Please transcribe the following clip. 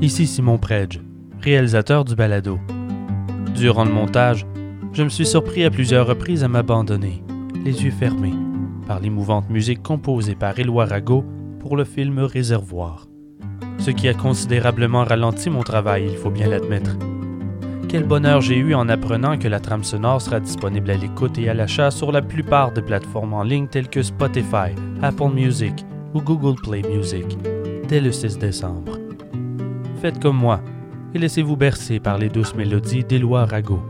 Ici Simon Predge, réalisateur du balado. Durant le montage, je me suis surpris à plusieurs reprises à m'abandonner, les yeux fermés, par l'émouvante musique composée par Éloi Rago pour le film Réservoir. Ce qui a considérablement ralenti mon travail, il faut bien l'admettre. Quel bonheur j'ai eu en apprenant que la trame sonore sera disponible à l'écoute et à l'achat sur la plupart des plateformes en ligne telles que Spotify, Apple Music ou Google Play Music dès le 6 décembre. Faites comme moi et laissez-vous bercer par les douces mélodies d'Éloi Rago.